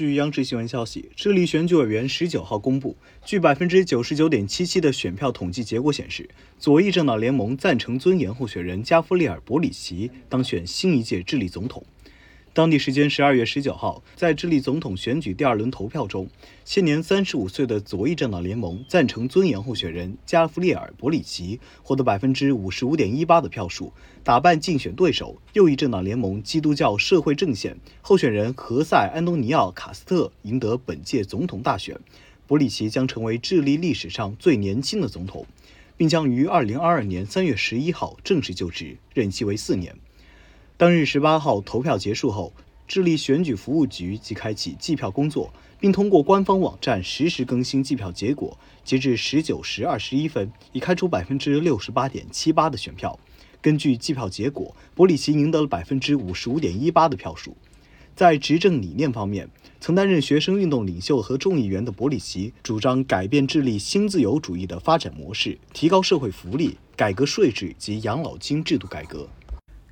据央视新闻消息，智利选举委员十九号公布，据百分之九十九点七七的选票统计结果显示，左翼政党联盟赞成尊严候选人加夫利尔·博里奇当选新一届智利总统。当地时间十二月十九号，在智利总统选举第二轮投票中，现年三十五岁的左翼政党联盟赞成尊严候选人加夫利尔·博里奇获得百分之五十五点一八的票数，打败竞选对手右翼政党联盟基督教社会阵线候选人何塞·安东尼奥·卡斯特赢得本届总统大选。博里奇将成为智利历史上最年轻的总统，并将于二零二二年三月十一号正式就职，任期为四年。当日十八号投票结束后，智利选举服务局即开启计票工作，并通过官方网站实时更新计票结果。截至十九时二十一分，已开出百分之六十八点七八的选票。根据计票结果，博里奇赢得了百分之五十五点一八的票数。在执政理念方面，曾担任学生运动领袖和众议员的博里奇主张改变智利新自由主义的发展模式，提高社会福利，改革税制及养老金制度改革。